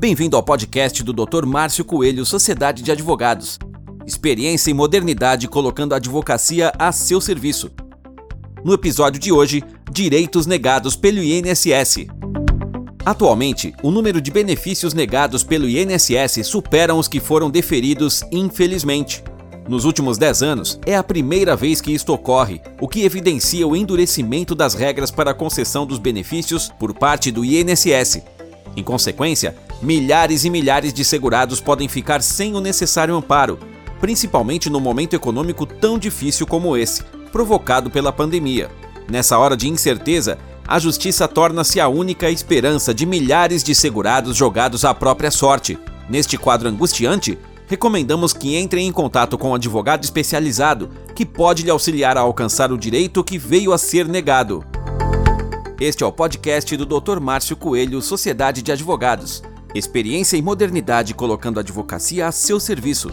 Bem-vindo ao podcast do Dr. Márcio Coelho, Sociedade de Advogados. Experiência e modernidade colocando a advocacia a seu serviço. No episódio de hoje, direitos negados pelo INSS. Atualmente, o número de benefícios negados pelo INSS superam os que foram deferidos, infelizmente. Nos últimos 10 anos, é a primeira vez que isto ocorre, o que evidencia o endurecimento das regras para a concessão dos benefícios por parte do INSS. Em consequência, milhares e milhares de segurados podem ficar sem o necessário amparo, principalmente no momento econômico tão difícil como esse, provocado pela pandemia. Nessa hora de incerteza, a justiça torna-se a única esperança de milhares de segurados jogados à própria sorte. Neste quadro angustiante, recomendamos que entrem em contato com um advogado especializado que pode lhe auxiliar a alcançar o direito que veio a ser negado. Este é o podcast do Dr. Márcio Coelho, Sociedade de Advogados. Experiência e modernidade colocando a advocacia a seu serviço.